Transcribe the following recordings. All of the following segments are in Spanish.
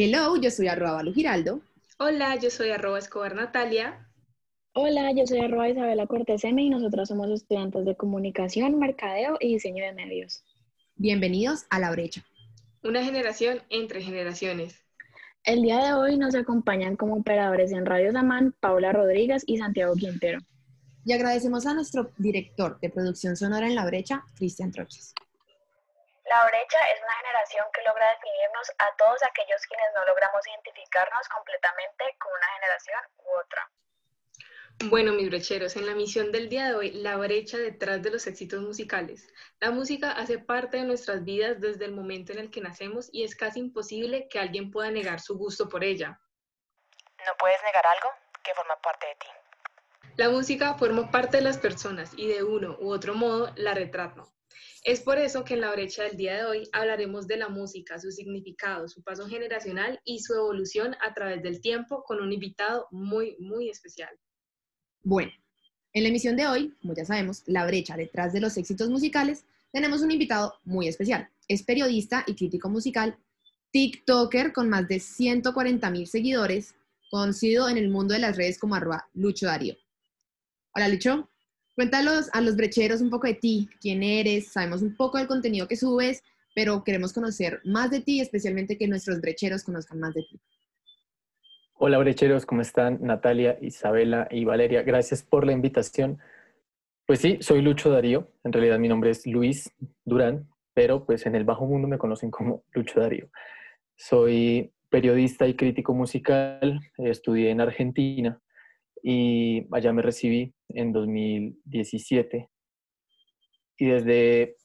Hello, yo soy arroba Balu Giraldo. Hola, yo soy arroba Escobar Natalia. Hola, yo soy arroba Isabela Cortés M y nosotras somos estudiantes de comunicación, mercadeo y diseño de medios. Bienvenidos a La Brecha. Una generación entre generaciones. El día de hoy nos acompañan como operadores en Radio Samán, Paula Rodríguez y Santiago Quintero. Y agradecemos a nuestro director de producción sonora en La Brecha, Cristian Troches. La brecha es una generación que logra definirnos a todos aquellos quienes no logramos identificarnos completamente con una generación u otra. Bueno, mis brecheros, en la misión del día de hoy, la brecha detrás de los éxitos musicales. La música hace parte de nuestras vidas desde el momento en el que nacemos y es casi imposible que alguien pueda negar su gusto por ella. No puedes negar algo que forma parte de ti. La música forma parte de las personas y de uno u otro modo la retrata. Es por eso que en la brecha del día de hoy hablaremos de la música, su significado, su paso generacional y su evolución a través del tiempo con un invitado muy, muy especial. Bueno, en la emisión de hoy, como ya sabemos, la brecha detrás de los éxitos musicales, tenemos un invitado muy especial. Es periodista y crítico musical, TikToker con más de 140 mil seguidores, conocido en el mundo de las redes como arroba Lucho Darío. Hola Lucho, cuéntanos a los brecheros un poco de ti, quién eres, sabemos un poco del contenido que subes, pero queremos conocer más de ti, especialmente que nuestros brecheros conozcan más de ti. Hola brecheros, ¿cómo están? Natalia, Isabela y Valeria, gracias por la invitación. Pues sí, soy Lucho Darío, en realidad mi nombre es Luis Durán, pero pues en el bajo mundo me conocen como Lucho Darío. Soy periodista y crítico musical, estudié en Argentina y allá me recibí en 2017. Y desde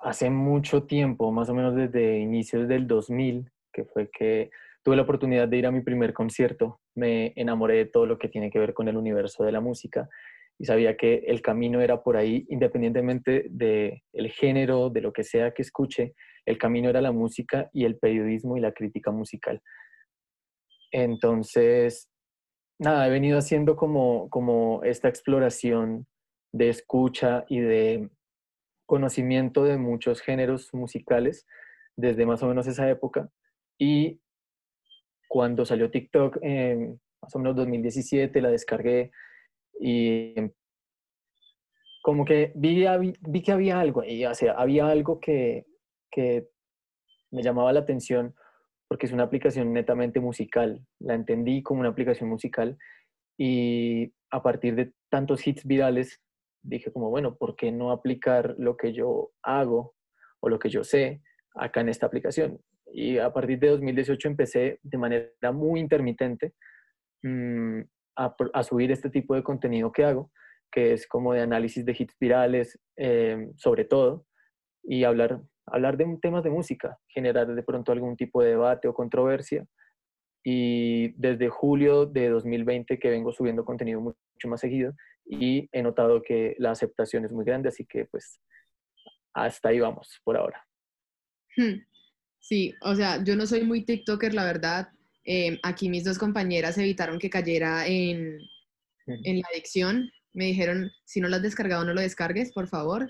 hace mucho tiempo, más o menos desde inicios del 2000, que fue que tuve la oportunidad de ir a mi primer concierto, me enamoré de todo lo que tiene que ver con el universo de la música y sabía que el camino era por ahí, independientemente del el género, de lo que sea que escuche, el camino era la música y el periodismo y la crítica musical. Entonces, nada, he venido haciendo como, como esta exploración de escucha y de conocimiento de muchos géneros musicales desde más o menos esa época. Y cuando salió TikTok, en más o menos 2017, la descargué y como que vi, vi que había algo ahí, o sea, había algo que, que me llamaba la atención porque es una aplicación netamente musical. La entendí como una aplicación musical y a partir de tantos hits virales dije como, bueno, ¿por qué no aplicar lo que yo hago o lo que yo sé acá en esta aplicación? Y a partir de 2018 empecé de manera muy intermitente mm, a, subir este tipo de contenido que hago, que es como de análisis de hits virales, eh, sobre todo, y hablar, hablar de temas de música, generar de pronto algún tipo de debate o controversia. Y desde julio de 2020 que vengo subiendo contenido mucho más seguido y he notado que la aceptación es muy grande, así que pues hasta ahí vamos por ahora. Hmm. Sí, o sea, yo no soy muy TikToker, la verdad. Em, aquí mis dos compañeras evitaron que cayera en, en la adicción. Me dijeron, si no lo has descargado, no lo descargues, por favor.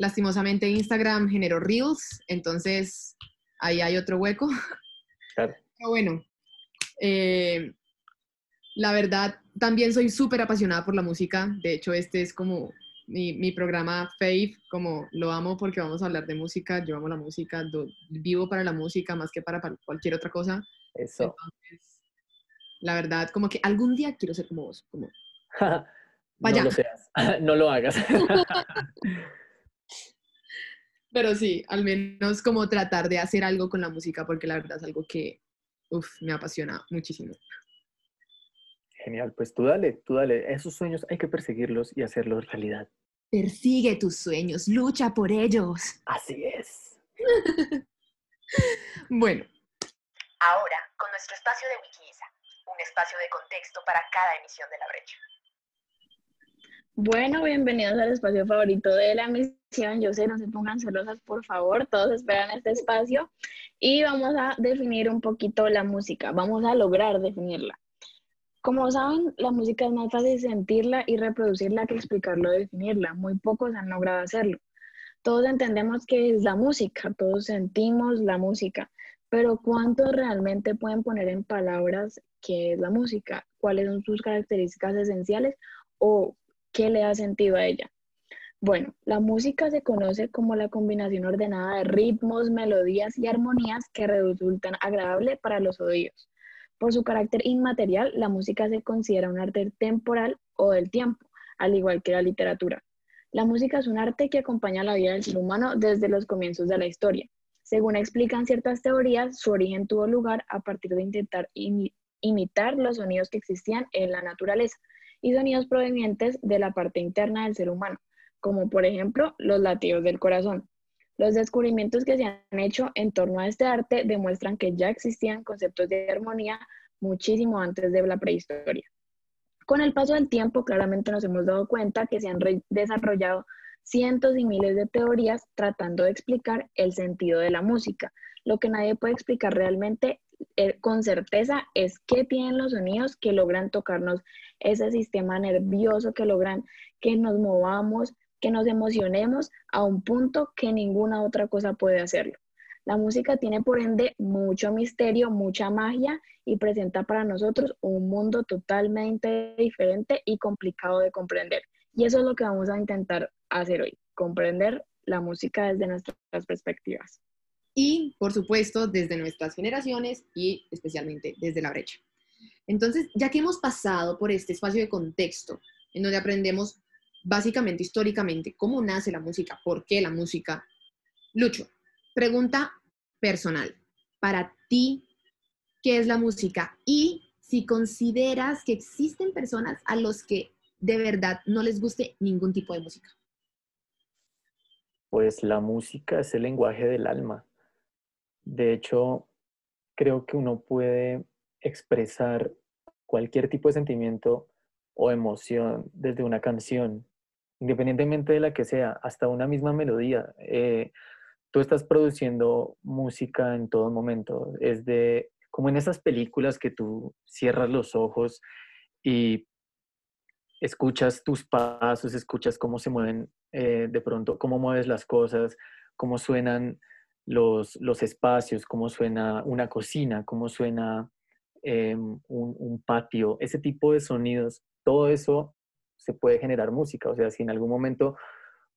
Lastimosamente Instagram generó Reels, entonces ahí hay otro hueco. Claro. Pero bueno, eh, la verdad, también soy súper apasionada por la música. De hecho, este es como mi, mi, programa Faith, como lo amo porque vamos a hablar de música, yo amo la música, vivo para la música más que para, cualquier otra cosa. Eso. la verdad, como que algún día quiero ser como vos, como... Vaya. No lo seas, no lo hagas. Pero sí, al menos como tratar de hacer algo con la música porque la verdad es algo que, uf, me apasiona muchísimo. Genial, pues tú dale, tú dale. Esos sueños hay que perseguirlos y hacerlos realidad. Persigue tus sueños, lucha por ellos. Así es. bueno. Ahora, con nuestro espacio de Wikisa, un espacio de contexto para cada emisión de la brecha. Bueno, bienvenidos al espacio favorito de la emisión. Yo sé, no se pongan celosas, por favor. Todos esperan este espacio. Y vamos a definir un poquito la música. Vamos a lograr definirla. Como saben, la música es más fácil sentirla y reproducirla que explicarlo o definirla. Muy pocos han logrado hacerlo. Todos entendemos que es la música, todos sentimos la música, pero ¿cuántos realmente pueden poner en palabras qué es la música? ¿Cuáles son sus características esenciales o qué le da sentido a ella? Bueno, la música se conoce como la combinación ordenada de ritmos, melodías y armonías que resultan agradables para los oídos. Por su carácter inmaterial, la música se considera un arte temporal o del tiempo, al igual que la literatura. La música es un arte que acompaña la vida del ser humano desde los comienzos de la historia. Según explican ciertas teorías, su origen tuvo lugar a partir de intentar imitar los sonidos que existían en la naturaleza y sonidos provenientes de la parte interna del ser humano como por ejemplo los latidos del corazón. Los descubrimientos que se han hecho en torno a este arte demuestran que ya existían conceptos de armonía muchísimo antes de la prehistoria. Con el paso del tiempo, claramente nos hemos dado cuenta que se han desarrollado cientos y miles de teorías tratando de explicar el sentido de la música. Lo que nadie puede explicar realmente eh, con certeza es qué tienen los sonidos que logran tocarnos ese sistema nervioso, que logran que nos movamos, que nos emocionemos a un punto que ninguna otra cosa puede hacerlo. La música tiene por ende mucho misterio, mucha magia y presenta para nosotros un mundo totalmente diferente y complicado de comprender. Y eso es lo que vamos a intentar hacer hoy, comprender la música desde nuestras perspectivas. Y, por supuesto, desde nuestras generaciones y especialmente desde la brecha. Entonces, ya que hemos pasado por este espacio de contexto, en donde aprendemos básicamente históricamente cómo nace la música, por qué la música. Lucho, pregunta personal. Para ti, ¿qué es la música? Y si consideras que existen personas a los que de verdad no les guste ningún tipo de música. Pues la música es el lenguaje del alma. De hecho, creo que uno puede expresar cualquier tipo de sentimiento o emoción desde una canción independientemente de la que sea, hasta una misma melodía. Eh, tú estás produciendo música en todo momento. Es de, como en esas películas que tú cierras los ojos y escuchas tus pasos, escuchas cómo se mueven eh, de pronto, cómo mueves las cosas, cómo suenan los, los espacios, cómo suena una cocina, cómo suena em, un, un patio, ese tipo de sonidos, todo eso se puede generar música. O sea, si en algún momento,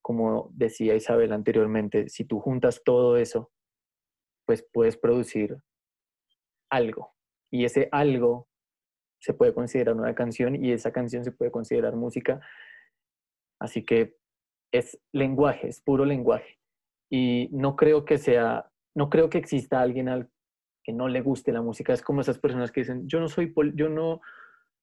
como decía Isabel anteriormente, si tú juntas todo eso, pues puedes producir algo. Y ese algo se puede considerar una canción y esa canción se puede considerar música. Así que es lenguaje, es puro lenguaje. Y no creo que sea, no creo que exista alguien al que no le guste la música. Es como esas personas que dicen, yo no soy, yo no,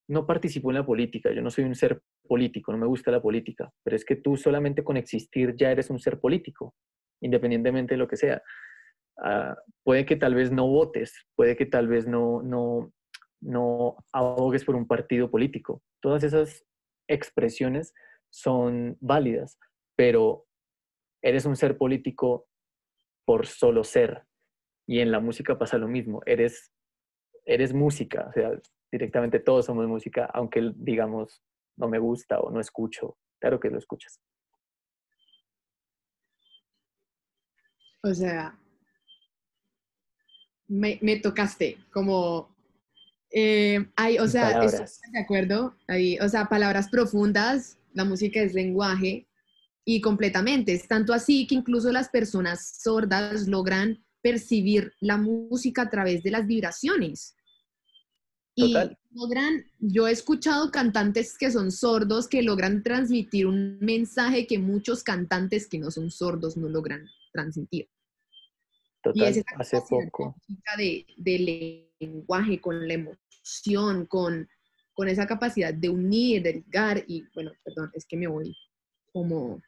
no participo en la política, yo no soy un ser político, no me gusta la política, pero es que tú solamente con existir ya eres un ser político, independientemente de lo que sea. Ah, puede que tal vez no votes, puede que tal vez no, no, no abogues por un partido político. Todas esas expresiones son válidas, pero eres un ser político por solo ser. Y en la música pasa lo mismo, eres, eres música, o sea, directamente todos somos música, aunque digamos no me gusta o no escucho, claro que lo escuchas. O sea, me, tocaste como eh, hay, o sea, estoy de acuerdo, hay, o sea, palabras profundas, la música es lenguaje y completamente, es tanto así que incluso las personas sordas logran percibir la música a través de las vibraciones. Y logran, yo he escuchado cantantes que son sordos que logran transmitir un mensaje que muchos cantantes que no son sordos no logran transmitir. Total, y es hace poco. De, de, lenguaje, con la emoción, con, con esa capacidad de unir, de ligar, y bueno, perdón, es que me voy como...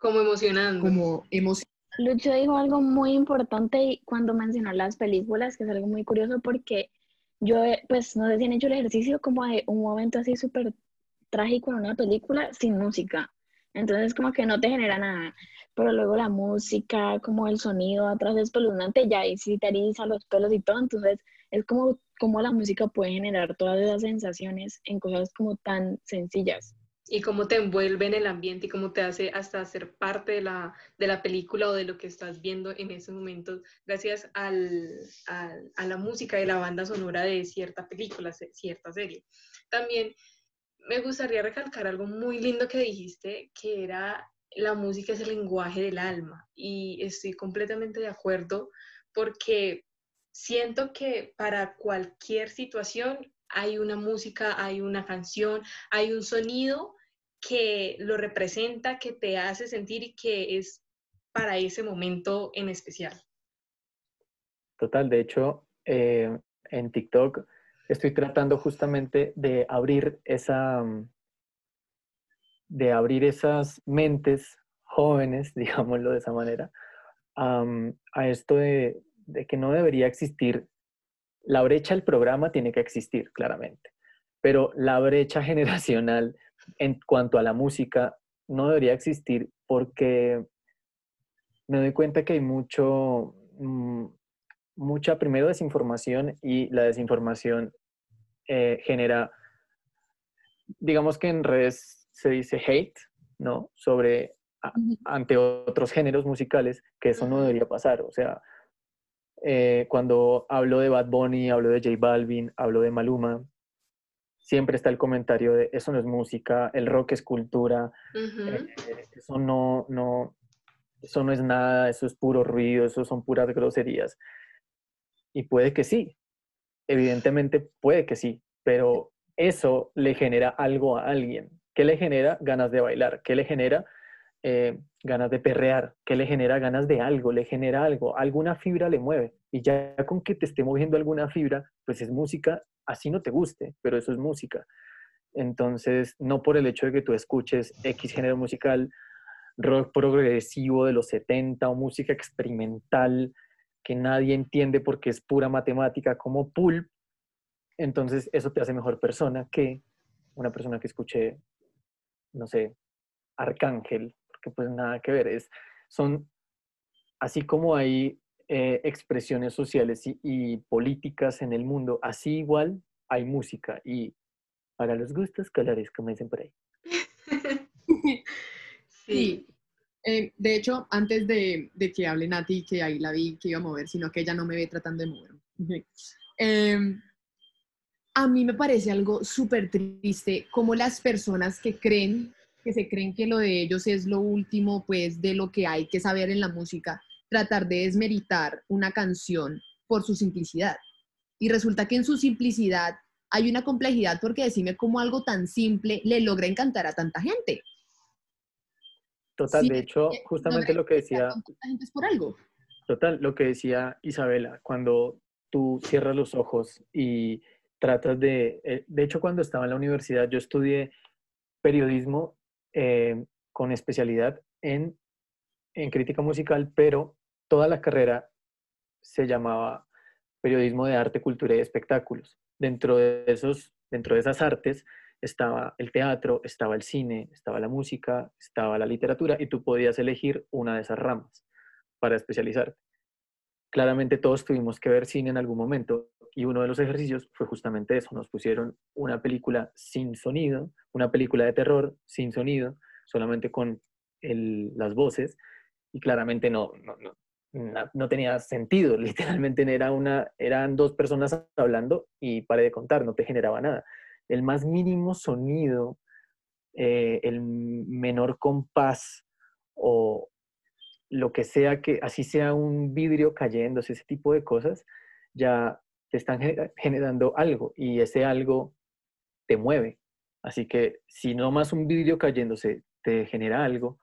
Como emocionando. Como emocionando. Lucho dijo algo muy importante cuando mencionó las películas, que es algo muy curioso porque yo, eh, pues, no sé si han hecho el ejercicio como de un momento así súper trágico en una película sin música. Entonces, como que no te genera nada. Pero luego la música, como el sonido atrás es espeluznante, ya y sí te eriza los pelos y todo. Entonces, es como, como la música puede generar todas esas sensaciones en cosas como tan sencillas. Y cómo te envuelve en el ambiente y cómo te hace hasta ser parte de la, de la película o de lo que estás viendo en ese momento, gracias al, a la música y la banda sonora de cierta película, cierta serie. También me gustaría recalcar algo muy lindo que dijiste, que era la música es el lenguaje del alma y estoy completamente de acuerdo porque siento que para cualquier situación hay una música, hay una canción, hay un sonido que lo representa, que te hace sentir y que es para ese momento en especial. Total, de hecho, eh, en TikTok estoy tratando justamente de abrir esa, mm, de abrir esas mentes jóvenes, digámoslo de esa manera, a esto de, de que no debería existir, la brecha del programa tiene que existir, claramente, pero la brecha generacional en cuanto a la música no debería existir porque me doy cuenta que hay mucho, mm, mucha primero desinformación y la desinformación eh, genera, digamos que en redes se dice hate, ¿no? Sobre ante otros géneros musicales, que eso no debería pasar. O sea, eh, cuando hablo de Bad Bunny, hablo de J Balvin, hablo de Maluma, siempre está el comentario de eso no es música, el rock es cultura, eh, eso, no, no, eso no es nada, eso es puro ruido, eso son puras groserías. Y puede que sí, evidentemente puede que sí, pero eso le genera algo a alguien. ¿Qué le genera? Ganas de bailar. ¿Qué le genera? Eh, ganas de perrear. ¿Qué le genera? Ganas de algo, le genera algo. Alguna fibra le mueve. Y ya con que te esté moviendo alguna fibra, pues es música así no te guste, pero eso es música. Entonces, no por el hecho de que tú escuches X género musical, rock progresivo de los 70 o música experimental que nadie entiende porque es pura matemática como Pulp, entonces eso te hace mejor persona que una persona que escuche, no sé, Arcángel, porque pues nada que ver, es, son, así como hay eh, expresiones sociales y, políticas en el mundo, así igual hay música y para los gustos, colores, como dicen por ahí. sí. Eh, de hecho, antes de, que hable Nati, que ahí la vi que iba a mover, sino que ella no me ve tratando de mover. Em, a mí me parece algo súper triste como las personas que creen, que se creen que lo de ellos es lo último, pues, de lo que hay que saber en la música, tratar de desmeritar una canción por su simplicidad. Y resulta que en su simplicidad hay una complejidad porque decime cómo algo tan simple le logra encantar a tanta gente. Total, de hecho, justamente lo que decía... Gente es por algo. Total, lo que decía Isabela, cuando tú cierras los ojos y tratas de... Eh, de hecho, cuando estaba en la universidad, yo estudié periodismo eh, con especialidad en, en crítica musical, pero toda la carrera se llamaba periodismo de arte, cultura y espectáculos. Dentro de, esos, dentro de esas artes estaba el teatro, estaba el cine, estaba la música, estaba la literatura y tú podías elegir una de esas ramas para especializarte. Claramente todos tuvimos que ver cine en algún momento y uno de los ejercicios fue justamente eso. Nos pusieron una película sin sonido, una película de terror sin sonido, solamente con las voces y claramente no, tenía sentido, literalmente era una, eran dos personas hablando y paré de contar, no te generaba nada. El más mínimo sonido, eh, el menor compás o lo que sea que, así sea un vidrio cayéndose, ese tipo de cosas, ya te están generando algo y ese algo te mueve. Así que si no más un vidrio cayéndose te genera algo,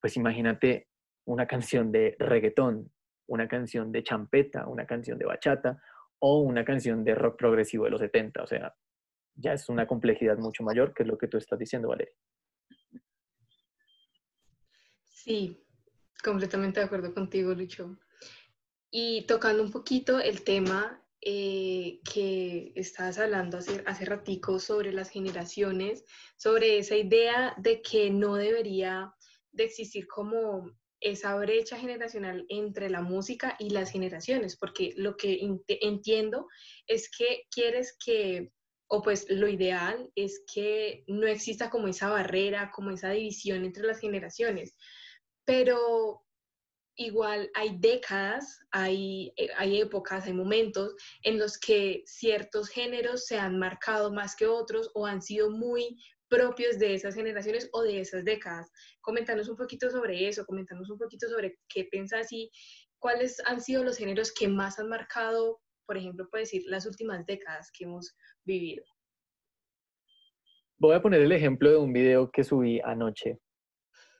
pues imagínate una canción de reggaetón, una canción de champeta, una canción de bachata o una canción de rock progresivo de los 70. O sea, ya es una complejidad mucho mayor que lo que tú estás diciendo, Valeria. Sí, completamente de acuerdo contigo, Lucho. Y tocando un poquito el tema eh, que estabas hablando hace, hace ratico sobre las generaciones, sobre esa idea de que no debería de existir como esa brecha generacional entre la música y las generaciones, porque lo que entiendo es que quieres que o pues lo ideal es que no exista como esa barrera, como esa división entre las generaciones. Pero igual hay décadas, hay, eh, hay épocas, hay momentos en los que ciertos géneros se han marcado más que otros o han sido muy propios de esas generaciones o de esas décadas. Coméntanos un poquito sobre eso, coméntanos un poquito sobre qué piensas y cuáles han sido los géneros que más han marcado, por ejemplo, puede decir, las últimas décadas que hemos vivido. Voy a poner el ejemplo de un video que subí anoche,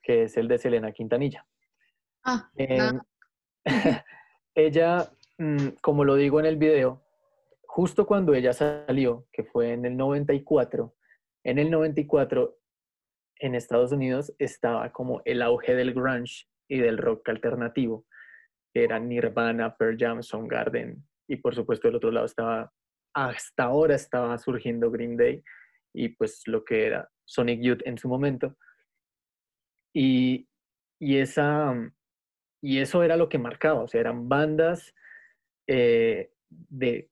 que es el de Selena Quintanilla. Ah, Em, ella, mm, como lo digo en el video, justo cuando ella salió, que fue en el 94, en el 94 en Estados Unidos estaba como el auge del grunge y del rock alternativo, que eran Nirvana, Pearl Jam, Garden y por supuesto del otro lado estaba, hasta ahora estaba surgiendo Green Day y pues lo que era Sonic Youth en su momento. Y, y esa, y eso era lo que marcaba, o sea, eran bandas eh, de,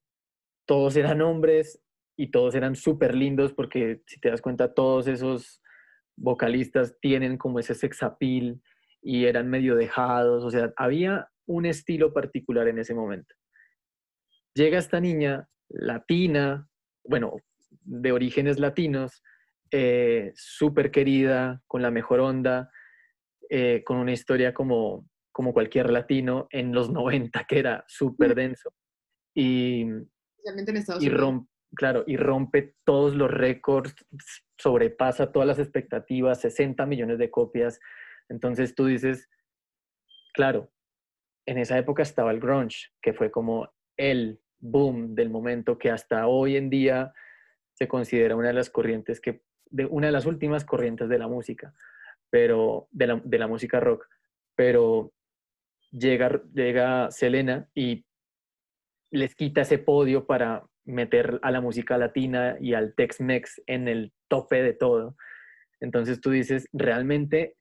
todos eran hombres y todos eran súper lindos porque si te das cuenta, todos esos vocalistas tienen como ese sex appeal y eran medio dejados, o sea, había un estilo particular en ese momento. Llega esta niña latina, bueno, de orígenes latinos, eh, súper querida, con la mejor onda, eh, con una historia como como cualquier latino en los 90, que era súper denso. Y, y claro, y rompe todos los récords, sobrepasa todas las expectativas, 60 millones de copias. Entonces tú dices, claro, en esa época estaba el grunge, que fue como el boom del momento que hasta hoy en día se considera una de las corrientes que, de, una de las últimas corrientes de la música, pero de la, de la música rock. Pero llega, llega Selena y les quita ese podio para meter a la música latina y al Tex-Mex en el tope de todo. Entonces tú dices, realmente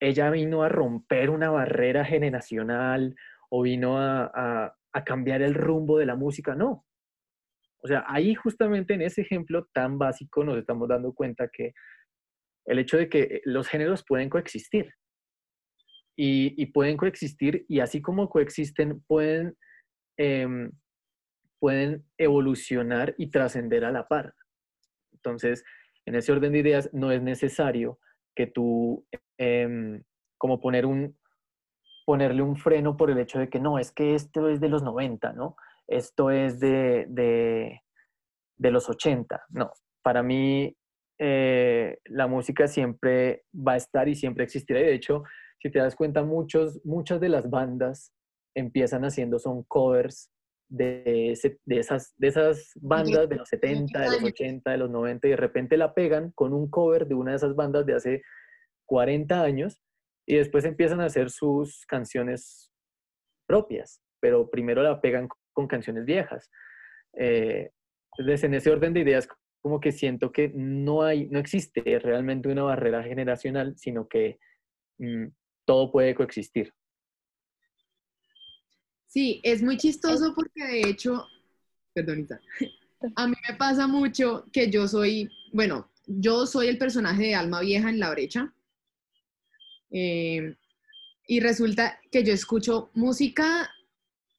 ella vino a romper una barrera generacional o vino a, a cambiar el rumbo de la música. No. O sea, ahí justamente en ese ejemplo tan básico nos estamos dando cuenta que el hecho de que los géneros pueden coexistir y, pueden coexistir y así como coexisten, pueden, em, pueden evolucionar y trascender a la par. Entonces, en ese orden de ideas, no es necesario que tú, em, como poner un, ponerle un freno por el hecho de que no, es que esto es de los 90, ¿no? Esto es de, de, de los 80. No, para mí eh, la música siempre va a estar y siempre existirá. de hecho, si te das cuenta, muchos, muchas de las bandas empiezan haciendo son covers de, de, esas, de esas bandas de los 70, de los 80, de los 90, y de repente la pegan con un cover de una de esas bandas de hace 40 años, y después empiezan a hacer sus canciones propias, pero primero la pegan con canciones viejas. Eh, entonces, en ese orden de ideas, como que siento que no hay, no existe realmente una barrera generacional, sino que mm, todo puede coexistir. Sí, es muy chistoso porque de hecho, perdonita, a mí me pasa mucho que yo soy, bueno, yo soy el personaje de Alma Vieja en La Brecha. Eh, y resulta que yo escucho música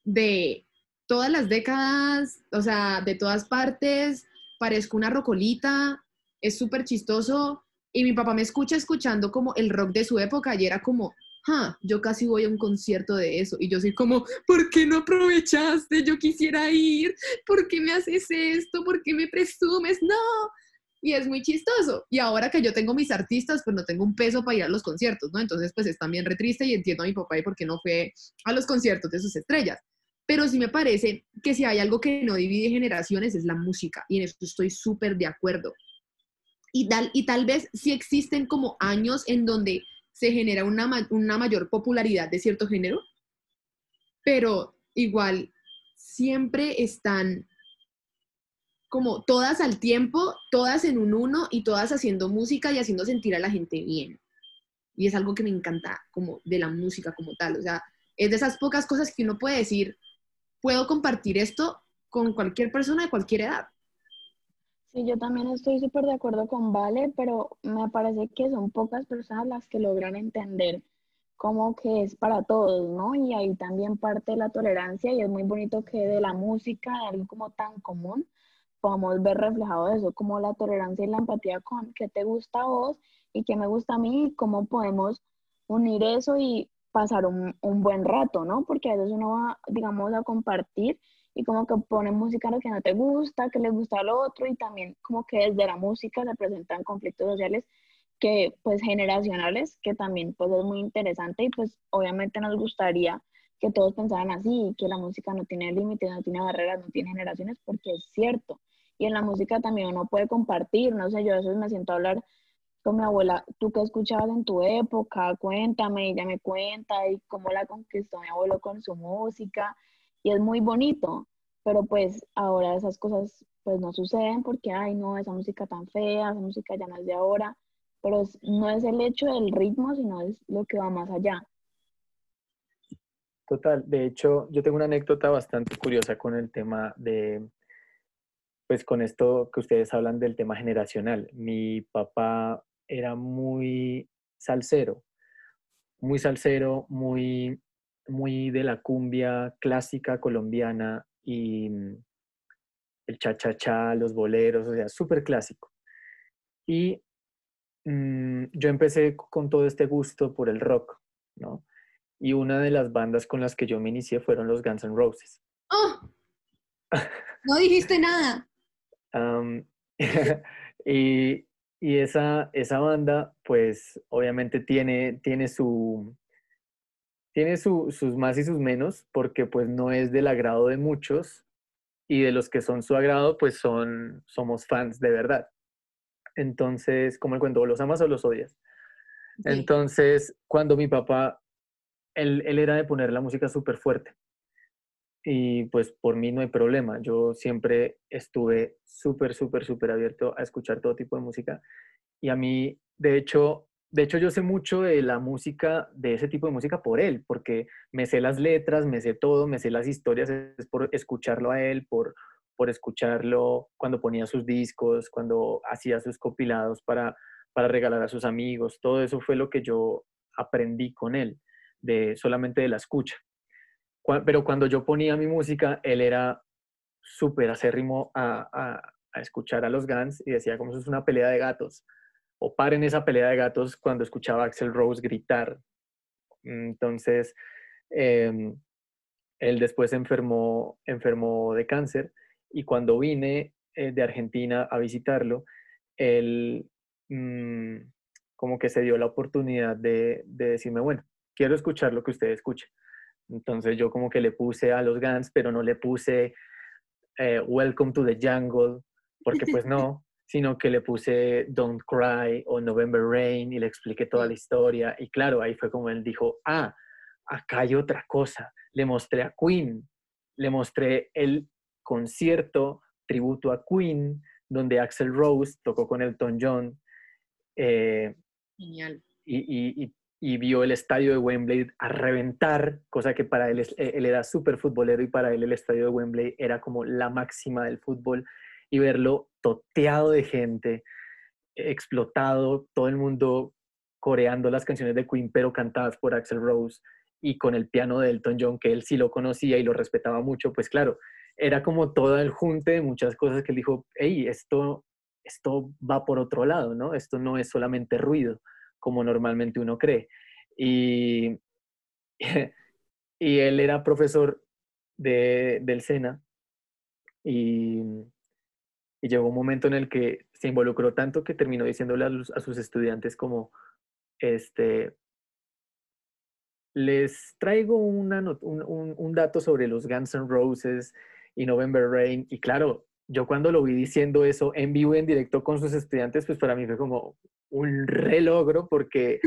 de todas las décadas, o sea, de todas partes, parezco una rocolita, es súper chistoso, y mi papá me escucha escuchando como el rock de su época y era como, ah, yo casi voy a un concierto de eso. Y yo soy como, ¿por qué no aprovechaste? Yo quisiera ir. ¿Por qué me haces esto? ¿Por qué me presumes? No. Y es muy chistoso. Y ahora que yo tengo mis artistas, pues no tengo un peso para ir a los conciertos, ¿no? Entonces, pues es también re triste y entiendo a mi papá y por qué no fue a los conciertos de sus estrellas. Pero sí me parece que si hay algo que no divide generaciones es la música. Y en eso estoy súper de acuerdo y tal, y tal vez sí existen como años en donde se genera una, una mayor popularidad de cierto género, pero igual siempre están como todas al tiempo, todas en un uno y todas haciendo música y haciendo sentir a la gente bien. Y es algo que me encanta como de la música como tal. O sea, es de esas pocas cosas que uno puede decir, puedo compartir esto con cualquier persona de cualquier edad. Sí, yo también estoy súper de acuerdo con Vale, pero me parece que son pocas personas las que logran entender cómo que es para todos, ¿no? Y ahí también parte la tolerancia y es muy bonito que de la música, de algo como tan común, podamos ver reflejado eso, como la tolerancia y la empatía con qué te gusta a vos y qué me gusta a mí, y cómo podemos unir eso y pasar un, un buen rato, ¿no? Porque a veces uno va, digamos, a compartir y como que pone música lo que no te gusta, que le gusta al otro y también como que desde la música se presentan conflictos sociales que pues generacionales, que también pues es muy interesante y pues obviamente nos gustaría que todos pensaran así, que la música no tiene límites, no tiene barreras, no tiene generaciones, porque es cierto. Y en la música también uno puede compartir, no sé, yo a veces me siento a hablar con mi abuela, tú qué escuchabas en tu época, cuéntame, ella me cuenta y cómo la conquistó mi abuelo con su música y es muy bonito, pero pues ahora esas cosas pues no suceden porque, ay no, esa música tan fea, esa música ya no es de ahora, pero no es el hecho del ritmo, sino es lo que va más allá. Total, de hecho, yo tengo una anécdota bastante curiosa con el tema de, pues con esto que ustedes hablan del tema generacional. Mi papá era muy salsero, muy salsero, muy, muy de la cumbia clásica colombiana y mm, el cha-cha-cha, los boleros, o sea, súper clásico. Y mm, yo empecé con todo este gusto por el rock, ¿no? Y una de las bandas con las que yo me inicié fueron los Guns N' Roses. ¡Oh! No dijiste nada. y, y esa, esa banda, pues obviamente tiene, tiene su, tiene sus más y sus menos, porque pues no es del agrado de muchos, y de los que son su agrado, pues son, somos fans de verdad. Entonces, como el cuento, los amas o los odias. Entonces, cuando mi papá, él, él era de poner la música súper fuerte, y pues por mí no hay problema. Yo siempre estuve súper, súper, súper abierto a escuchar todo tipo de música. Y a mí, de hecho, de hecho yo sé mucho de la música, de ese tipo de música por él, porque me sé las letras, me sé todo, me sé las historias, es por escucharlo a él, por, por escucharlo cuando ponía sus discos, cuando hacía sus compilados para, para regalar a sus amigos. Todo eso fue lo que yo aprendí con él, de solamente de la escucha pero cuando yo ponía mi música, él era súper acérrimo a, a, escuchar a los Guns y decía como eso es una pelea de gatos. O paren esa pelea de gatos cuando escuchaba a Axel Rose gritar. Entonces, em, él después enfermó, enfermó de cáncer y cuando vine eh, de Argentina a visitarlo, él mm, como que se dio la oportunidad de, de decirme, bueno, quiero escuchar lo que usted escuche. Entonces yo como que le puse a los Guns, pero no le puse eh, Welcome to the Jungle, porque pues no, sino que le puse Don't Cry o November Rain y le expliqué toda la historia. Y claro, ahí fue como él dijo, ah, acá hay otra cosa. Le mostré a Queen, le mostré el concierto tributo a Queen, donde Axel Rose tocó con Elton John. Eh, Genial. y, y vio el estadio de Wembley a reventar, cosa que para él, eh, él era súper futbolero y para él el estadio de Wembley era como la máxima del fútbol y verlo toteado de gente, explotado, todo el mundo coreando las canciones de Queen pero cantadas por Axel Rose y con el piano de Elton John que él sí lo conocía y lo respetaba mucho, pues claro, era como todo el junte de muchas cosas que él dijo, hey, esto, esto va por otro lado, ¿no? Esto no es solamente ruido como normalmente uno cree. Y, y él era profesor de, del SENA y, y, llegó un momento en el que se involucró tanto que terminó diciéndole a, sus estudiantes como, este, les traigo un, dato sobre los Guns N' Roses y November Rain. Y claro, yo cuando lo vi diciendo eso en vivo en directo con sus estudiantes, pues para mí fue como, un relogro porque,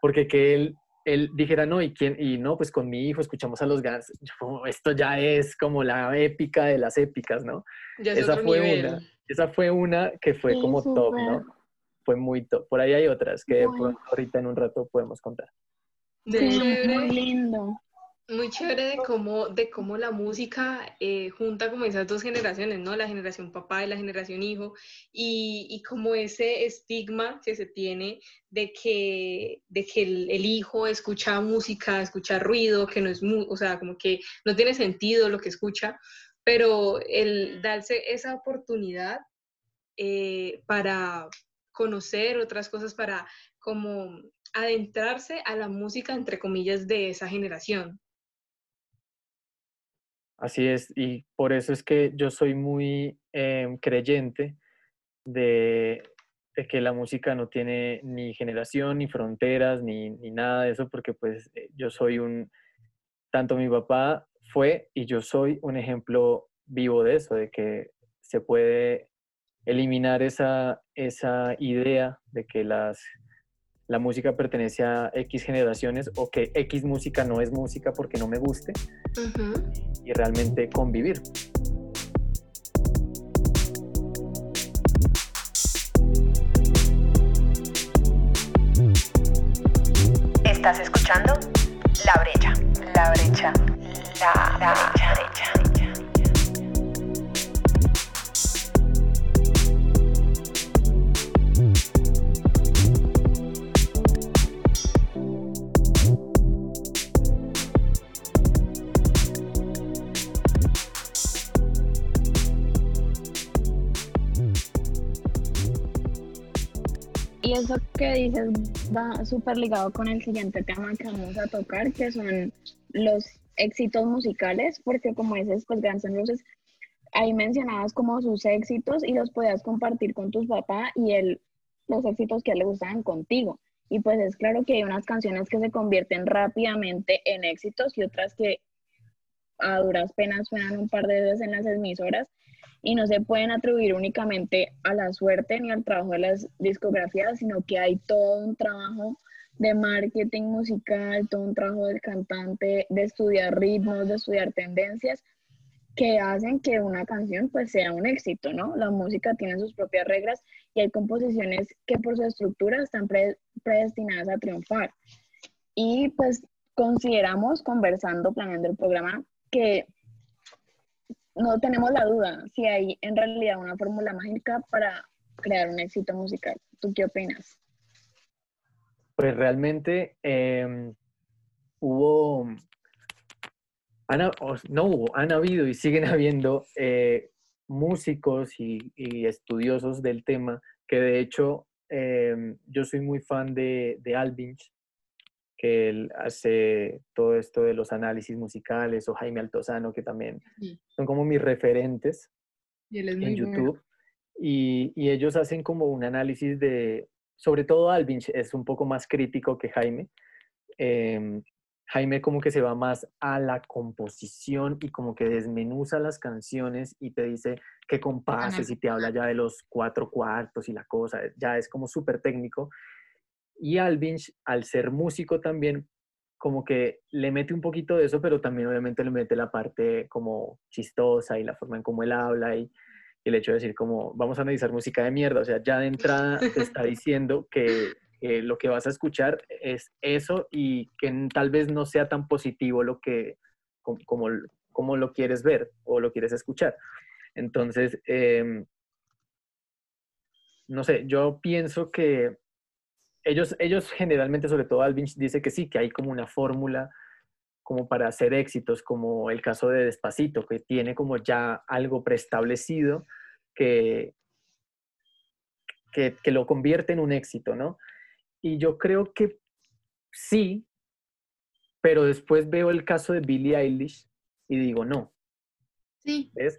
porque que él, él dijera, no, ¿y quién? Y no, pues con mi hijo escuchamos a los Guns. Esto ya es como la épica de las épicas, ¿no? esa fue una. Esa fue una que fue como top, ¿no? Fue muy top. Por ahí hay otras que ahorita en un rato podemos contar. muy lindo. Muy chévere de cómo, de cómo la música eh, junta como esas dos generaciones, ¿no? La generación papá y la generación hijo, y, y como ese estigma que se tiene de que, de que el, hijo escucha música, escucha ruido, que no es, o sea, como que no tiene sentido lo que escucha, pero el darse esa oportunidad eh, para conocer otras cosas, para como adentrarse a la música, entre comillas, de esa generación. Así es, y por eso es que yo soy muy em, creyente de, que la música no tiene ni generación, ni fronteras, ni, ni, nada de eso, porque pues eh, yo soy un, tanto mi papá fue y yo soy un ejemplo vivo de eso, de que se puede eliminar esa, esa idea de que las la música pertenece a X generaciones o que X música no es música porque no me guste y realmente convivir. Estás escuchando La Brecha. La Brecha. La, la brecha. Eso que dices va súper ligado con el siguiente tema que vamos a tocar, que son los éxitos musicales, porque como dices, pues Guns N' ahí mencionabas como sus éxitos y los podías compartir con tus papás y él, los éxitos que a él le gustaban contigo. Y pues es claro que hay unas canciones que se convierten rápidamente en éxitos y otras que a duras penas suenan un par de veces en las emisoras y no se pueden atribuir únicamente a la suerte ni al trabajo de las discografías, sino que hay todo un trabajo de marketing musical, todo un trabajo del cantante, de estudiar ritmos, de estudiar tendencias, que hacen que una canción pues sea un éxito, ¿no? La música tiene sus propias reglas y hay composiciones que por su estructura están predestinadas a triunfar. Y pues consideramos, conversando, planeando el programa, que no tenemos la duda si hay en realidad una fórmula mágica para crear un éxito musical. ¿Tú qué opinas? Pues realmente em, hubo, no hubo, han habido y siguen habiendo eh, músicos y, estudiosos del tema que de hecho em, yo soy muy fan de, de Alvinch, que él hace todo esto de los análisis musicales, o Jaime Altozano, que también son como mis referentes en YouTube. Y, y, ellos hacen como un análisis de, sobre todo Alvin es un poco más crítico que Jaime. Em, Jaime como que se va más a la composición y como que desmenuza las canciones y te dice qué compases y te habla ya de los cuatro cuartos y la cosa, ya es como súper técnico. Y Alvinch, al ser músico también, como que le mete un poquito de eso, pero también obviamente le mete la parte como chistosa y la forma en cómo él habla y, el hecho de decir como, vamos a analizar música de mierda, o sea, ya de entrada te está diciendo que lo que vas a escuchar es eso y que tal vez no sea tan positivo lo que, como, como, lo quieres ver o lo quieres escuchar. Entonces, em, no sé, yo pienso que ellos, ellos generalmente, sobre todo Alvin, dice que sí, que hay como una fórmula como para hacer éxitos, como el caso de Despacito, que tiene como ya algo preestablecido que, que, que lo convierte en un éxito, ¿no? Y yo creo que sí, pero después veo el caso de Billie Eilish y digo, no. Sí. ¿Ves?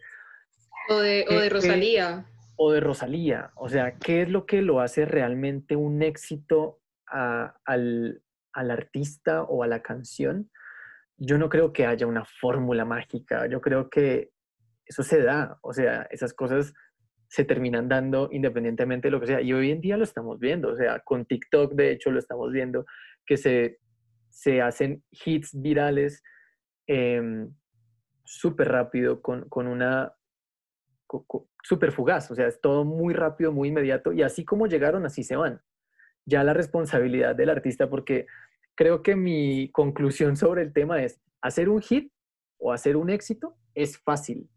O de, o de Rosalía o de Rosalía. O sea, ¿qué es lo que lo hace realmente un éxito al, artista o a la canción? Yo no creo que haya una fórmula mágica. Yo creo que eso se da. O sea, esas cosas se terminan dando independientemente de lo que sea. Y hoy en día lo estamos viendo. O sea, con TikTok, de hecho, lo estamos viendo, que se, se hacen hits virales em, súper rápido, con, con una súper fugaz, o sea, es todo muy rápido, muy inmediato, y así como llegaron, así se van. Ya la responsabilidad del artista, porque creo que mi conclusión sobre el tema es, hacer un hit o hacer un éxito es fácil.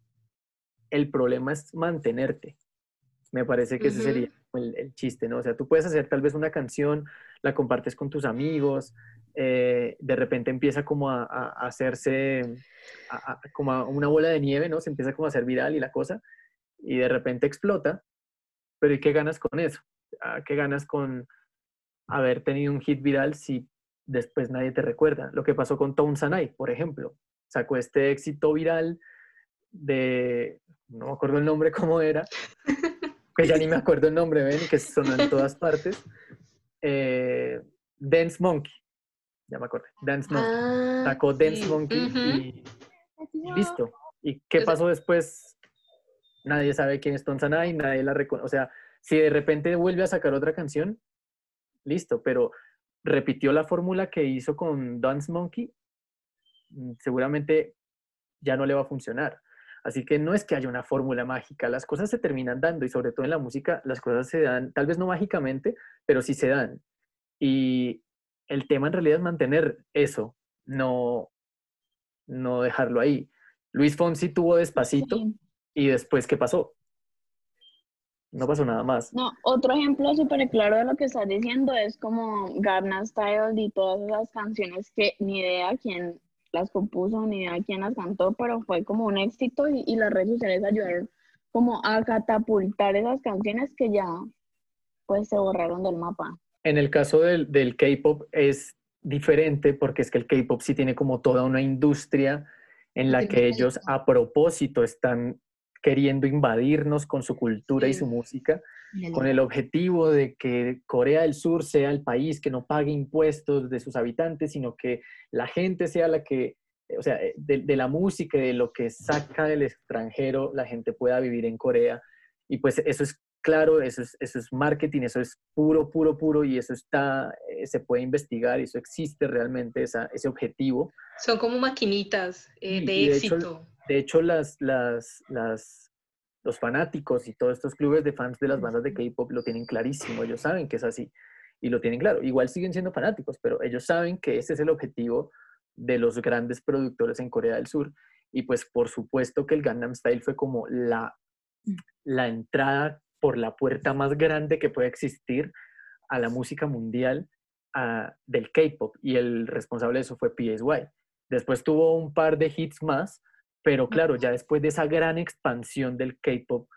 El problema es mantenerte. Me parece que ese sería el, chiste, ¿no? O sea, tú puedes hacer tal vez una canción, la compartes con tus amigos, eh, de repente empieza como a, hacerse como una bola de nieve, ¿no? Se empieza como a hacer viral y la cosa, y de repente explota, pero ¿y qué ganas con eso? Ah, ¿Qué ganas con haber tenido un hit viral si después nadie te recuerda? Lo que pasó con Tom Sanai, por ejemplo. Sacó este éxito viral de, no me acuerdo el nombre cómo era, que ya ni me acuerdo el nombre, ven, que sonó en todas partes. Eh, Dance Monkey, ya me acuerdo. Dance Monkey. Ah, Sacó Dance Monkey y, listo. ¿Y qué pasó después? Nadie sabe quién es Tom Sanai, nadie la reconoce. O sea, si de repente vuelve a sacar otra canción, listo, pero repitió la fórmula que hizo con Dance Monkey, mm, seguramente ya no le va a funcionar. Así que no es que haya una fórmula mágica, las cosas se terminan dando y sobre todo en la música las cosas se dan, tal vez no mágicamente, pero sí se dan. Y el tema en realidad es mantener eso, no, no dejarlo ahí. Luis Fonsi tuvo despacito y después, ¿qué pasó? No pasó nada más. No, otro ejemplo súper claro de lo que estás diciendo es como Garna Style y todas esas canciones que ni idea quién las compuso, ni idea quién las cantó, pero fue como un éxito y, y las redes sociales ayudaron como a catapultar esas canciones que ya pues se borraron del mapa. En el caso del, del K-pop es diferente porque es que el K-pop sí tiene como toda una industria en la que ellos a propósito están queriendo invadirnos con su cultura y su música, con el objetivo de que Corea del Sur sea el país que no pague impuestos de sus habitantes, sino que la gente sea la que, o sea, eh, de, la música y de lo que saca del extranjero, la gente pueda vivir en Corea. Y pues eso es claro, eso es, eso es marketing, eso es puro, puro, puro y eso está, eh, se puede investigar y eso existe realmente, esa, ese objetivo. Son como maquinitas eh, de, éxito. De hecho, las, las, las, los fanáticos y todos estos clubes de fans de las bandas de K-pop lo tienen clarísimo, ellos saben que es así y lo tienen claro. Igual siguen siendo fanáticos, pero ellos saben que ese es el objetivo de los grandes productores en Corea del Sur. Y pues por supuesto que el Gangnam Style fue como la, la entrada por la puerta más grande que puede existir a la música mundial del K-pop y el responsable de eso fue PSY. Después tuvo un par de hits más, pero claro, ya después de esa gran expansión del K-pop,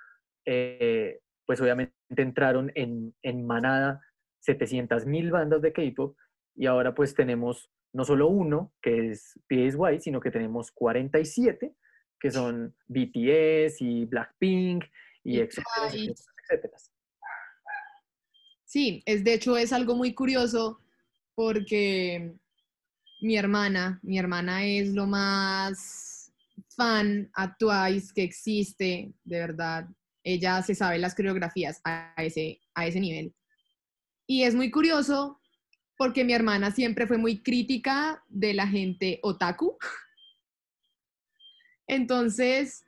eh, pues obviamente entraron en, en manada 700 mil bandas de K-pop y ahora pues tenemos no solo uno, que es PSY, sino que tenemos 47, que son BTS y Blackpink y etcétera, etcétera, Sí, es, de hecho es algo muy curioso porque mi hermana, mi hermana es lo más fan a Twice que existe, de verdad. Ella se sabe las coreografías a ese, a ese nivel. Y es muy curioso porque mi hermana siempre fue muy crítica de la gente otaku. Entonces,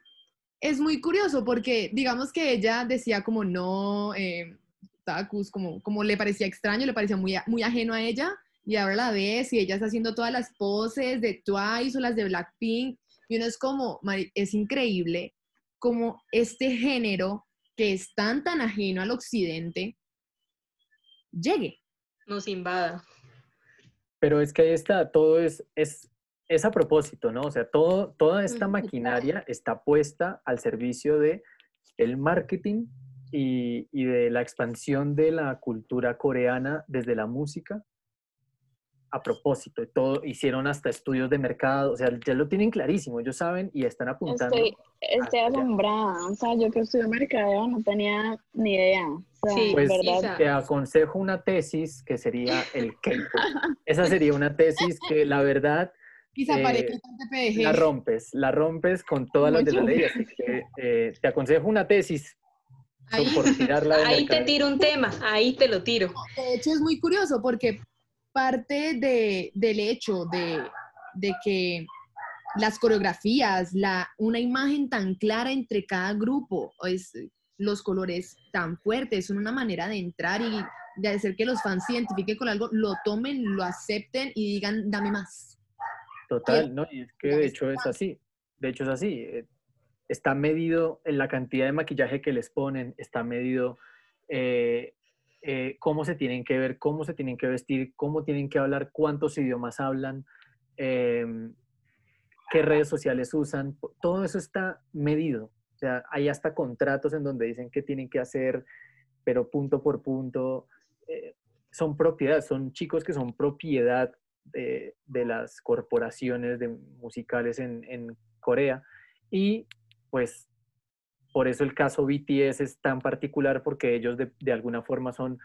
es muy curioso porque digamos que ella decía como no, eh, otakus, como, como le parecía extraño, le parecía muy, muy ajeno a ella. Y ahora la ves y ella está haciendo todas las poses de Twice o las de Blackpink y uno es como, es increíble como este género que es tan, tan ajeno al occidente, llegue. Nos invada. Pero es que ahí está, todo es, es, es a propósito, ¿no? O sea, todo, toda esta maquinaria está puesta al servicio de el marketing y, y de la expansión de la cultura coreana desde la música a propósito y todo, hicieron hasta estudios de mercado, o sea, ya lo tienen clarísimo, ellos saben y están apuntando. Estoy, estoy asombrada, o sea, yo que estudio mercadeo no tenía ni idea. sí, pues ¿verdad? te aconsejo una tesis que sería el k Esa sería una tesis que la verdad... Eh, la rompes, la rompes con todas las de la ley, así que eh, te aconsejo una tesis Ahí, ahí te tiro un tema, ahí te lo tiro. De hecho es muy curioso porque parte de, del hecho de, de, que las coreografías, la, una imagen tan clara entre cada grupo, es, los colores tan fuertes, son una manera de entrar y de hacer que los fans se identifiquen con algo, lo tomen, lo acepten y digan, dame más. Total, ¿no? Y es que de hecho es así. De hecho es así. eh, Está medido en la cantidad de maquillaje que les ponen, está medido eh, eh, cómo se tienen que ver, cómo se tienen que vestir, cómo tienen que hablar, cuántos idiomas hablan, em, qué redes sociales usan. Todo eso está medido. O sea, hay hasta contratos en donde dicen que tienen que hacer, pero punto por punto. eh, son propiedad, son chicos que son propiedad de, las corporaciones musicales en, en Corea. Y pues por eso el caso BTS es tan particular porque ellos de, de alguna forma son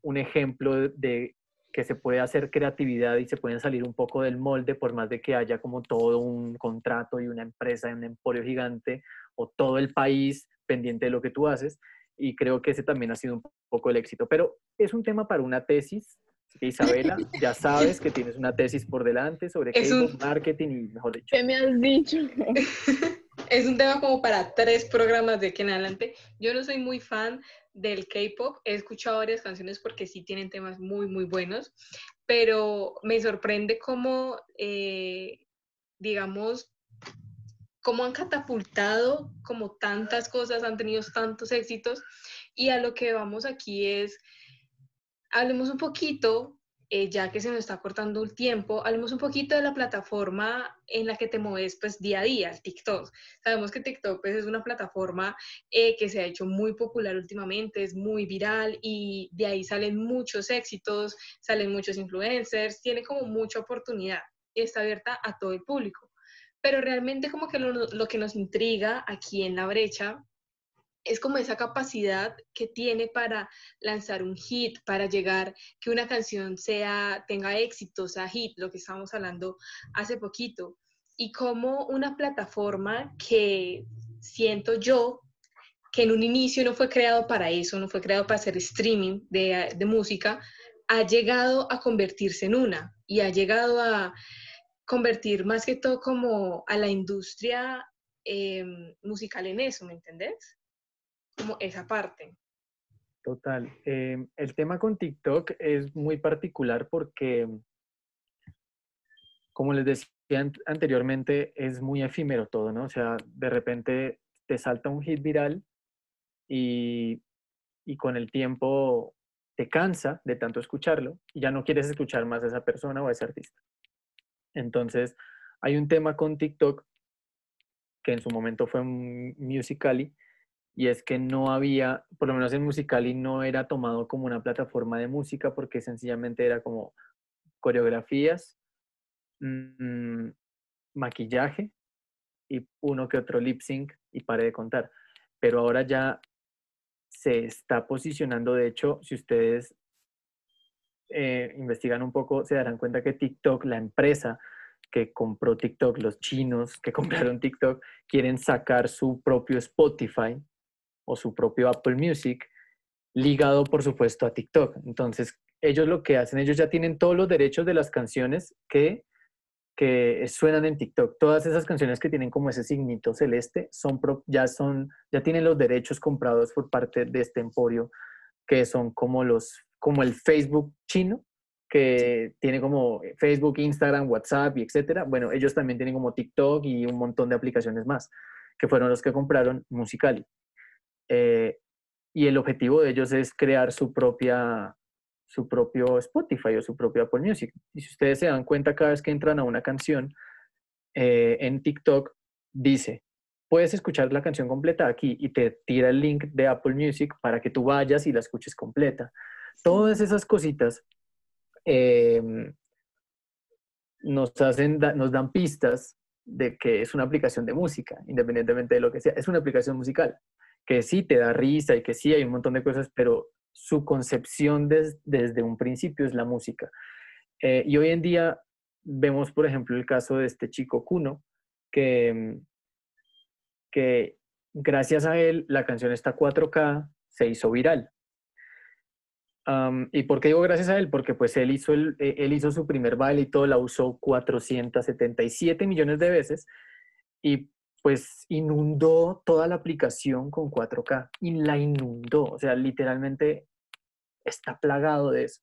un ejemplo de, de que se puede hacer creatividad y se pueden salir un poco del molde por más de que haya como todo un contrato y una empresa, un emporio gigante o todo el país pendiente de lo que tú haces. Y creo que ese también ha sido un poco el éxito. Pero es un tema para una tesis. Isabela, ya sabes que tienes una tesis por delante sobre Es un- marketing y mejor dicho. ¿Qué me has dicho? Es un tema como para tres programas de aquí en adelante. Yo no soy muy fan del K-pop. He escuchado varias canciones porque sí tienen temas muy, muy buenos, pero me sorprende cómo, eh, digamos, cómo han catapultado como tantas cosas, han tenido tantos éxitos. Y a lo que vamos aquí es, hablemos un poquito, eh, ya que se nos está cortando el tiempo, hablemos un poquito de la plataforma en la que te mueves pues día a día, el TikTok. Sabemos que TikTok pues, es una plataforma eh, que se ha hecho muy popular últimamente, es muy viral y de ahí salen muchos éxitos, salen muchos influencers, tiene como mucha oportunidad y está abierta a todo el público. Pero realmente como que lo, lo que nos intriga aquí en la brecha es como esa capacidad que tiene para lanzar un hit, para llegar, que una canción sea, tenga éxito, sea hit, lo que estábamos hablando hace poquito. Y como una plataforma que siento yo que en un inicio no fue creado para eso, no fue creado para hacer streaming de, música, ha llegado a convertirse en una y ha llegado a convertir más que todo como a la industria eh, musical en eso, ¿me entendés? Como esa parte. Total. Eh, el tema con TikTok es muy particular porque, como les decía an- anteriormente, es muy efímero todo, ¿no? O sea, de repente te salta un hit viral y, y con el tiempo te cansa de tanto escucharlo y ya no quieres escuchar más a esa persona o a ese artista. Entonces, hay un tema con TikTok que en su momento fue un Musical.ly y es que no había, por lo menos en Musical.ly no era tomado como una plataforma de música porque sencillamente era como coreografías, mm, maquillaje y uno que otro lip sync y pare de contar. Pero ahora ya se está posicionando, de hecho, si ustedes eh, investigan un poco, se darán cuenta que TikTok, la empresa que compró TikTok, los chinos que compraron TikTok, quieren sacar su propio Spotify o su propio Apple Music, ligado por supuesto a TikTok. Entonces, ellos lo que hacen, ellos ya tienen todos los derechos de las canciones que, que suenan en TikTok. Todas esas canciones que tienen como ese signito celeste son pro- ya son ya tienen los derechos comprados por parte de este emporio que son como los como el Facebook chino que tiene como Facebook, Instagram, WhatsApp y etcétera. Bueno, ellos también tienen como TikTok y un montón de aplicaciones más que fueron los que compraron Musical.ly. Eh, y el objetivo de ellos es crear su propia su propio Spotify o su propio Apple Music. Y si ustedes se dan cuenta cada vez que entran a una canción eh, en TikTok, dice, puedes escuchar la canción completa aquí y te tira el link de Apple Music para que tú vayas y la escuches completa. Todas esas cositas eh, nos, hacen, nos dan pistas de que es una aplicación de música, independientemente de lo que sea. Es una aplicación musical, que sí te da risa y que sí hay un montón de cosas, pero su concepción des- desde un principio es la música. Eh, y hoy en día vemos, por ejemplo, el caso de este chico Kuno, que, mm, que gracias a él la canción está 4K, se hizo viral. ¿Y por qué digo gracias a él? Porque pues él hizo, eh, él hizo su primer baile y todo, la usó 477 millones de veces y pues inundó toda la aplicación con 4K y la inundó, o sea, literalmente está plagado de eso.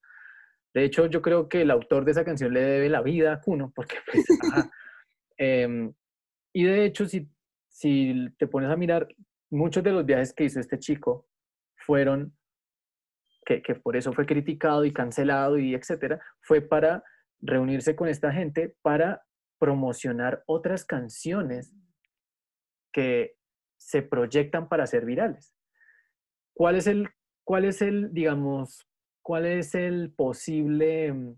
De hecho, yo creo que el autor de esa canción le debe la vida a Kuno, porque pues, em, y de hecho, si, si te pones a mirar, muchos de los viajes que hizo este chico fueron, que, que por eso fue criticado y cancelado y etcétera, fue para reunirse con esta gente para promocionar otras canciones que se proyectan para ser virales. ¿Cuál es el, cuál es el digamos, cuál es el posible, mm,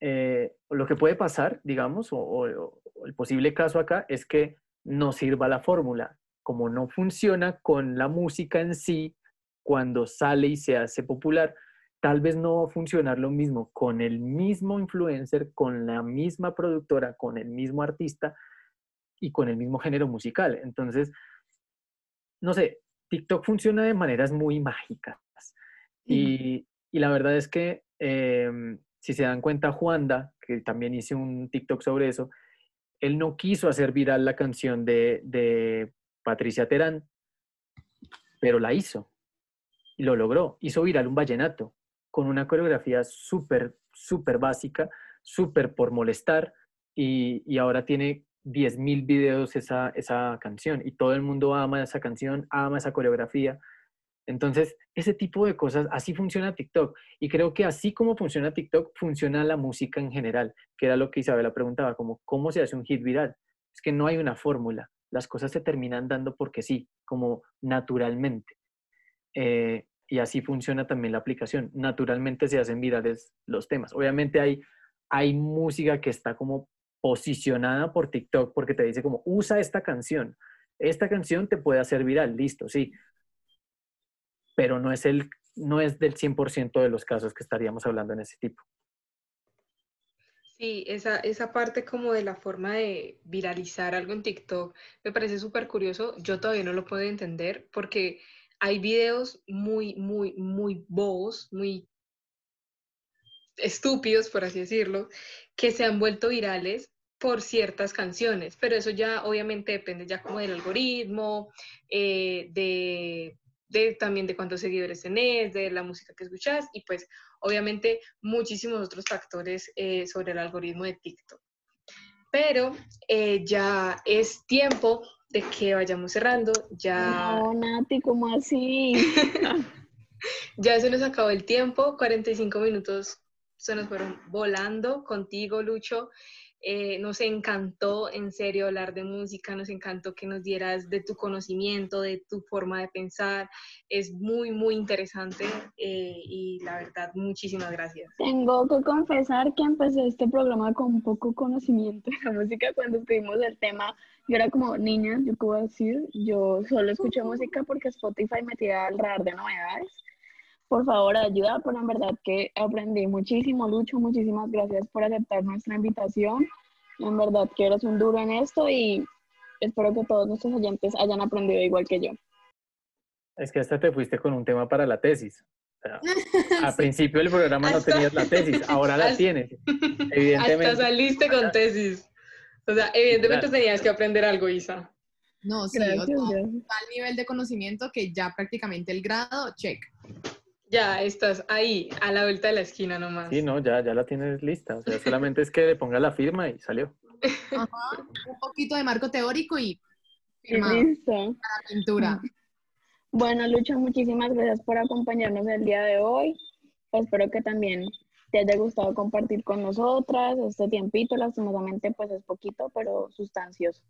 eh, lo que puede pasar, digamos, o, el posible caso acá es que no sirva la fórmula. Como no funciona con la música en sí, cuando sale y se hace popular, tal vez no va a funcionar lo mismo con el mismo influencer, con la misma productora, con el mismo artista y con el mismo género musical. Entonces, no sé, TikTok funciona de maneras muy mágicas. Y, la verdad es que em, si se dan cuenta, Juanda, que también hice un TikTok sobre eso, él no quiso hacer viral la canción de, de Patricia Terán, pero la hizo. Y lo logró. Hizo viral un vallenato con una coreografía súper, súper básica, súper por molestar. Y, y ahora tiene 10.000 videos esa, esa canción y todo el mundo ama esa canción, ama esa coreografía. Entonces, ese tipo de cosas, así funciona TikTok. Y creo que así como funciona TikTok, funciona la música en general, que era lo que Isabela preguntaba, como cómo se hace un hit viral. Es que no hay una fórmula, las cosas se terminan dando porque sí, como naturalmente. Eh, y así funciona también la aplicación. Naturalmente se hacen virales los temas. Obviamente hay, hay música que está como posicionada por TikTok porque te dice como, usa esta canción. Esta canción te puede hacer viral, listo, sí. Pero no es, el, no es del 100% de los casos que estaríamos hablando en ese tipo. Sí, esa, esa parte como de la forma de viralizar algo en TikTok me parece súper curioso. Yo todavía no lo puedo entender porque hay videos muy, muy, muy bobos, muy estúpidos, por así decirlo, que se han vuelto virales por ciertas canciones, pero eso ya obviamente depende ya como del algoritmo, eh, de, también de cuántos seguidores tenés, de la música que escuchás y pues obviamente muchísimos otros factores eh, sobre el algoritmo de TikTok. Pero eh, ya es tiempo de que vayamos cerrando, ya... No, Nati, ¿cómo así? ya se nos acabó el tiempo, 45 minutos se nos fueron volando contigo, Lucho. Eh, nos encantó en serio hablar de música, nos encantó que nos dieras de tu conocimiento, de tu forma de pensar. Es muy, muy interesante eh, y la verdad, muchísimas gracias. Tengo que confesar que empecé este programa con poco conocimiento de la música cuando estuvimos el tema. Yo era como niña, yo puedo decir, yo solo escucho música porque Spotify me tira al radar de novedades por favor ayuda, pero en verdad que aprendí muchísimo, Lucho, muchísimas gracias por aceptar nuestra invitación. En verdad que eres un duro en esto y espero que todos nuestros oyentes hayan aprendido igual que yo. Es que hasta te fuiste con un tema para la tesis. al principio del programa no tenías la tesis, ahora la tienes. Evidentemente. Hasta saliste con tesis. O sea, evidentemente tenías que aprender algo, Isa. No, sí, gracias, tal nivel de conocimiento que ya prácticamente el grado, check. Ya estás ahí, a la vuelta de la esquina nomás. Sí, no, ya, ya la tienes lista. O sea, solamente es que le ponga la firma y salió. Ajá, un poquito de marco teórico y listo. la pintura. Bueno, Lucho, muchísimas gracias por acompañarnos el día de hoy. Espero que también te haya gustado compartir con nosotras este tiempito. Lastimosamente, pues es poquito, pero sustancioso.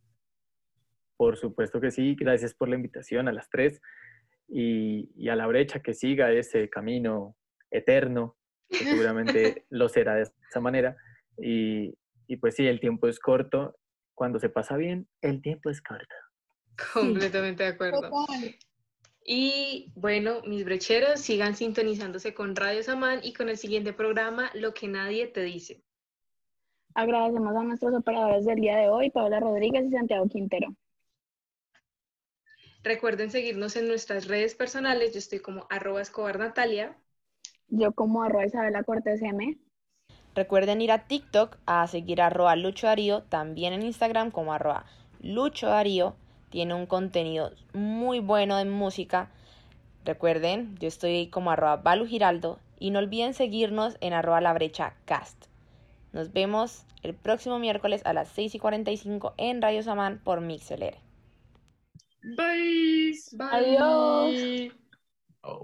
Por supuesto que sí. Gracias por la invitación a las tres y, a la brecha que siga ese camino eterno, que seguramente lo será de esa manera. Y, pues sí, el tiempo es corto. Cuando se pasa bien, el tiempo es corto. Completamente de acuerdo. Y bueno, mis brecheros, sigan sintonizándose con Radio Samán y con el siguiente programa, Lo que nadie te dice. Agradecemos a nuestros operadores del día de hoy, Paola Rodríguez y Santiago Quintero. Recuerden seguirnos en nuestras redes personales. Yo estoy como arroba escobar Natalia. Yo como arroba Isabela Cortés M. Recuerden ir a TikTok a seguir arroba Lucho Darío, también en Instagram como arroba Lucho Darío. Tiene un contenido muy bueno de música Recuerden, yo estoy como arroba Balu Giraldo y no olviden seguirnos en arroba la brecha cast. Nos vemos el próximo miércoles a las 6 y 45 en Radio Samán por Mixeler. Bye. Adiós. Oh.